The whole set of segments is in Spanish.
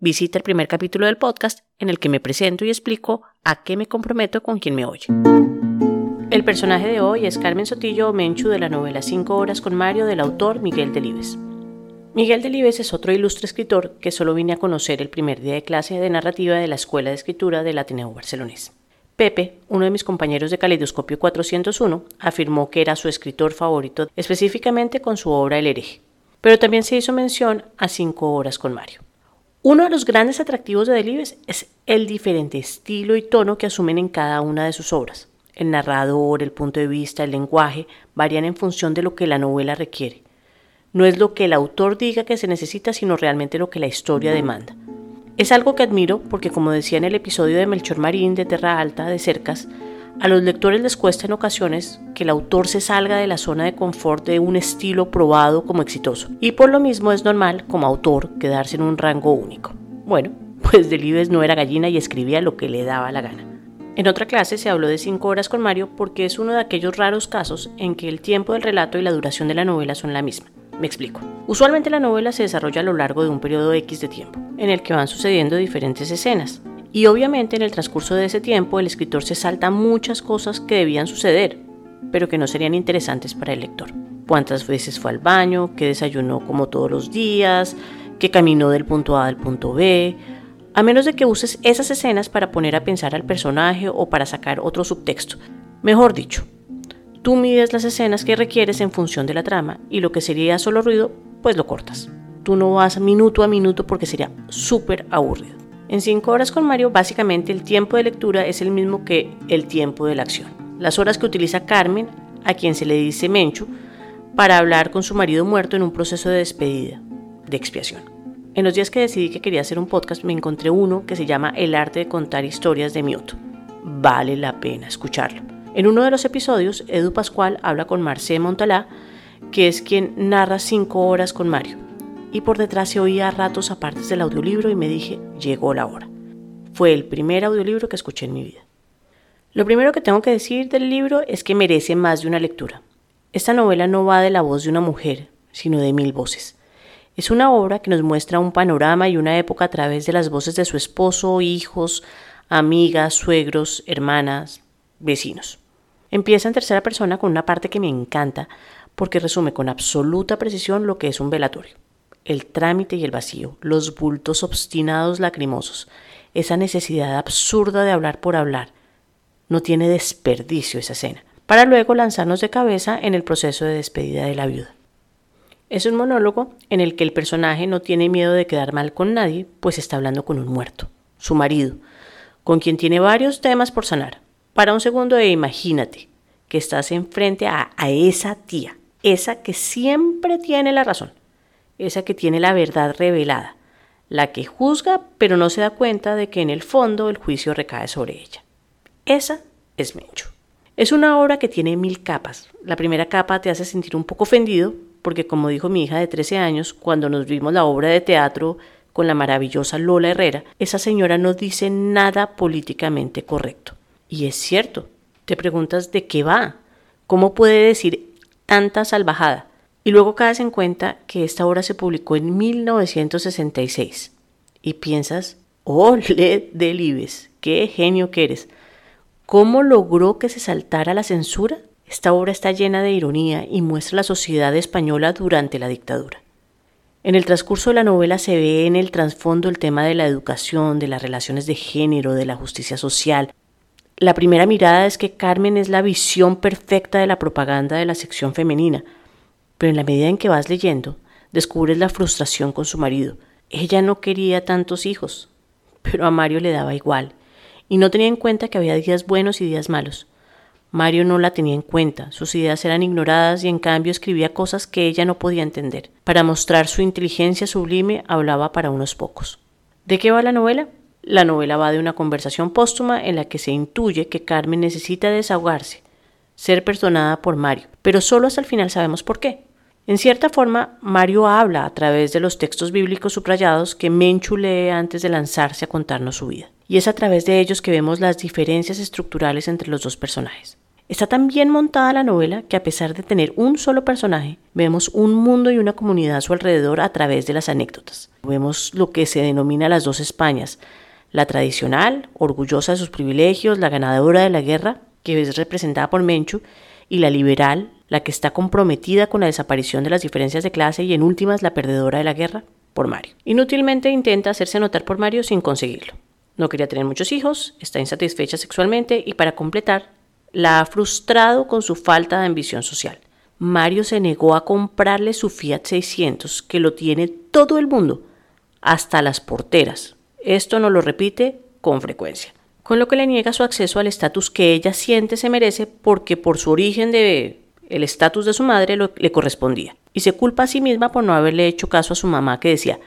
visita el primer capítulo del podcast en el que me presento y explico a qué me comprometo con quien me oye. El personaje de hoy es Carmen Sotillo Menchu de la novela Cinco horas con Mario del autor Miguel Delibes. Miguel Delibes es otro ilustre escritor que solo vine a conocer el primer día de clase de narrativa de la Escuela de Escritura del Ateneo Barcelonés. Pepe, uno de mis compañeros de Caleidoscopio 401, afirmó que era su escritor favorito, específicamente con su obra El hereje. Pero también se hizo mención a Cinco horas con Mario. Uno de los grandes atractivos de Delibes es el diferente estilo y tono que asumen en cada una de sus obras. El narrador, el punto de vista, el lenguaje varían en función de lo que la novela requiere. No es lo que el autor diga que se necesita, sino realmente lo que la historia demanda. Es algo que admiro porque, como decía en el episodio de Melchor Marín de Terra Alta de Cercas, a los lectores les cuesta en ocasiones que el autor se salga de la zona de confort de un estilo probado como exitoso, y por lo mismo es normal, como autor, quedarse en un rango único. Bueno, pues Delibes no era gallina y escribía lo que le daba la gana. En otra clase se habló de cinco horas con Mario porque es uno de aquellos raros casos en que el tiempo del relato y la duración de la novela son la misma. Me explico. Usualmente la novela se desarrolla a lo largo de un periodo X de tiempo, en el que van sucediendo diferentes escenas, y obviamente en el transcurso de ese tiempo el escritor se salta muchas cosas que debían suceder, pero que no serían interesantes para el lector. Cuántas veces fue al baño, qué desayunó como todos los días, qué caminó del punto A al punto B, a menos de que uses esas escenas para poner a pensar al personaje o para sacar otro subtexto. Mejor dicho, tú mides las escenas que requieres en función de la trama y lo que sería solo ruido, pues lo cortas. Tú no vas minuto a minuto porque sería súper aburrido. En 5 horas con Mario, básicamente el tiempo de lectura es el mismo que el tiempo de la acción. Las horas que utiliza Carmen, a quien se le dice Menchu, para hablar con su marido muerto en un proceso de despedida, de expiación. En los días que decidí que quería hacer un podcast, me encontré uno que se llama El arte de contar historias de Mioto. Vale la pena escucharlo. En uno de los episodios, Edu Pascual habla con Marcé Montalá, que es quien narra 5 horas con Mario y por detrás se oía a ratos apartes del audiolibro y me dije, llegó la hora. Fue el primer audiolibro que escuché en mi vida. Lo primero que tengo que decir del libro es que merece más de una lectura. Esta novela no va de la voz de una mujer, sino de mil voces. Es una obra que nos muestra un panorama y una época a través de las voces de su esposo, hijos, amigas, suegros, hermanas, vecinos. Empieza en tercera persona con una parte que me encanta porque resume con absoluta precisión lo que es un velatorio el trámite y el vacío, los bultos obstinados lacrimosos, esa necesidad absurda de hablar por hablar. No tiene desperdicio esa escena, para luego lanzarnos de cabeza en el proceso de despedida de la viuda. Es un monólogo en el que el personaje no tiene miedo de quedar mal con nadie, pues está hablando con un muerto, su marido, con quien tiene varios temas por sanar. Para un segundo e imagínate que estás enfrente a, a esa tía, esa que siempre tiene la razón, esa que tiene la verdad revelada, la que juzga pero no se da cuenta de que en el fondo el juicio recae sobre ella. Esa es Mencho. Es una obra que tiene mil capas. La primera capa te hace sentir un poco ofendido porque como dijo mi hija de 13 años cuando nos vimos la obra de teatro con la maravillosa Lola Herrera, esa señora no dice nada políticamente correcto. Y es cierto, te preguntas de qué va, cómo puede decir tanta salvajada. Y luego caes en cuenta que esta obra se publicó en 1966. Y piensas, ¡ole Delibes! ¡Qué genio que eres! ¿Cómo logró que se saltara la censura? Esta obra está llena de ironía y muestra la sociedad española durante la dictadura. En el transcurso de la novela se ve en el trasfondo el tema de la educación, de las relaciones de género, de la justicia social. La primera mirada es que Carmen es la visión perfecta de la propaganda de la sección femenina, pero en la medida en que vas leyendo, descubres la frustración con su marido. Ella no quería tantos hijos, pero a Mario le daba igual, y no tenía en cuenta que había días buenos y días malos. Mario no la tenía en cuenta, sus ideas eran ignoradas y en cambio escribía cosas que ella no podía entender. Para mostrar su inteligencia sublime hablaba para unos pocos. ¿De qué va la novela? la novela va de una conversación póstuma en la que se intuye que Carmen necesita desahogarse, ser perdonada por Mario, pero solo hasta el final sabemos por qué. En cierta forma, Mario habla a través de los textos bíblicos subrayados que Menchu lee antes de lanzarse a contarnos su vida. Y es a través de ellos que vemos las diferencias estructurales entre los dos personajes. Está tan bien montada la novela que a pesar de tener un solo personaje, vemos un mundo y una comunidad a su alrededor a través de las anécdotas. Vemos lo que se denomina las dos Españas, la tradicional, orgullosa de sus privilegios, la ganadora de la guerra, que es representada por Menchu, y la liberal, la que está comprometida con la desaparición de las diferencias de clase y en últimas la perdedora de la guerra, por Mario. Inútilmente intenta hacerse notar por Mario sin conseguirlo. No quería tener muchos hijos, está insatisfecha sexualmente y para completar, la ha frustrado con su falta de ambición social. Mario se negó a comprarle su Fiat 600, que lo tiene todo el mundo, hasta las porteras. Esto no lo repite con frecuencia con lo que le niega su acceso al estatus que ella siente se merece porque por su origen de el estatus de su madre le correspondía. Y se culpa a sí misma por no haberle hecho caso a su mamá que decía,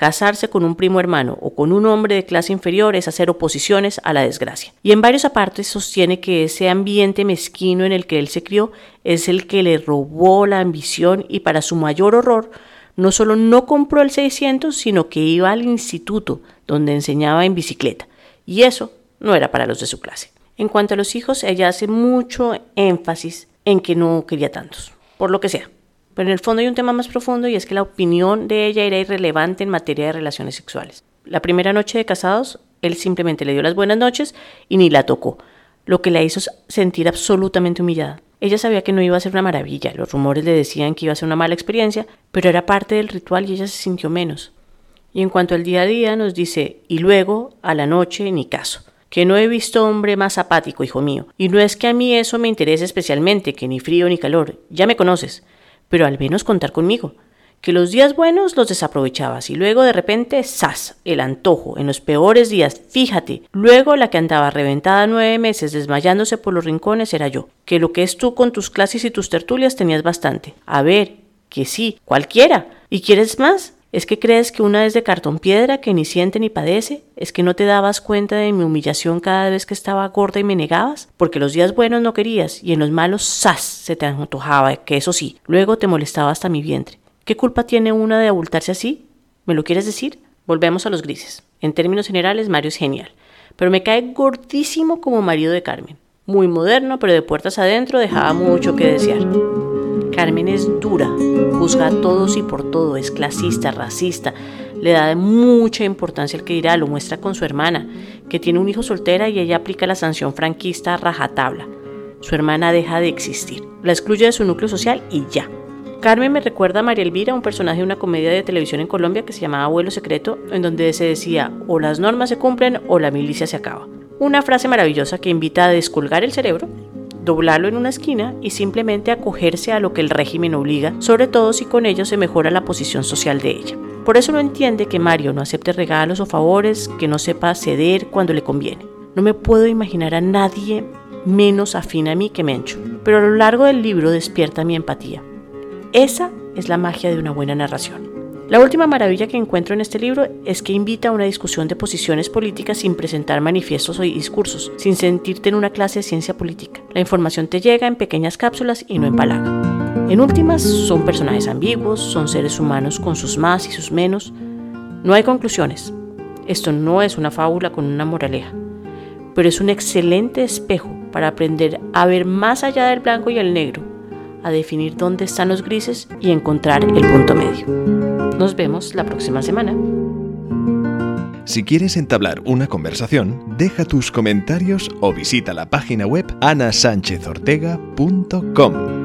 casarse con un primo hermano o con un hombre de clase inferior es hacer oposiciones a la desgracia. Y en varios apartes sostiene que ese ambiente mezquino en el que él se crió es el que le robó la ambición y para su mayor horror no solo no compró el 600, sino que iba al instituto donde enseñaba en bicicleta. Y eso no era para los de su clase. En cuanto a los hijos, ella hace mucho énfasis en que no quería tantos, por lo que sea. Pero en el fondo hay un tema más profundo y es que la opinión de ella era irrelevante en materia de relaciones sexuales. La primera noche de casados, él simplemente le dio las buenas noches y ni la tocó, lo que la hizo sentir absolutamente humillada. Ella sabía que no iba a ser una maravilla, los rumores le decían que iba a ser una mala experiencia, pero era parte del ritual y ella se sintió menos. Y en cuanto al día a día, nos dice, y luego, a la noche, ni caso que no he visto hombre más apático, hijo mío. Y no es que a mí eso me interese especialmente, que ni frío ni calor, ya me conoces, pero al menos contar conmigo. Que los días buenos los desaprovechabas y luego de repente, ¡zas! El antojo, en los peores días, fíjate. Luego la que andaba reventada nueve meses desmayándose por los rincones era yo. Que lo que es tú con tus clases y tus tertulias tenías bastante. A ver, que sí, cualquiera. ¿Y quieres más? ¿Es que crees que una es de cartón piedra que ni siente ni padece? ¿Es que no te dabas cuenta de mi humillación cada vez que estaba gorda y me negabas? Porque los días buenos no querías y en los malos ¡zas! se te antojaba, que eso sí, luego te molestaba hasta mi vientre. ¿Qué culpa tiene una de abultarse así? ¿Me lo quieres decir? Volvemos a los grises. En términos generales, Mario es genial, pero me cae gordísimo como marido de Carmen. Muy moderno, pero de puertas adentro dejaba mucho que desear. Carmen es dura, juzga a todos y por todo, es clasista, racista, le da mucha importancia al que dirá, lo muestra con su hermana, que tiene un hijo soltera y ella aplica la sanción franquista a rajatabla. Su hermana deja de existir, la excluye de su núcleo social y ya. Carmen me recuerda a María Elvira, un personaje de una comedia de televisión en Colombia que se llamaba Abuelo Secreto, en donde se decía o las normas se cumplen o la milicia se acaba. Una frase maravillosa que invita a descolgar el cerebro doblarlo en una esquina y simplemente acogerse a lo que el régimen obliga, sobre todo si con ello se mejora la posición social de ella. Por eso no entiende que Mario no acepte regalos o favores, que no sepa ceder cuando le conviene. No me puedo imaginar a nadie menos afín a mí que Mencho, pero a lo largo del libro despierta mi empatía. Esa es la magia de una buena narración. La última maravilla que encuentro en este libro es que invita a una discusión de posiciones políticas sin presentar manifiestos o discursos, sin sentirte en una clase de ciencia política. La información te llega en pequeñas cápsulas y no en palaga. En últimas, son personajes ambiguos, son seres humanos con sus más y sus menos. No hay conclusiones. Esto no es una fábula con una moraleja, pero es un excelente espejo para aprender a ver más allá del blanco y el negro, a definir dónde están los grises y encontrar el punto medio. Nos vemos la próxima semana. Si quieres entablar una conversación, deja tus comentarios o visita la página web anasanchezortega.com.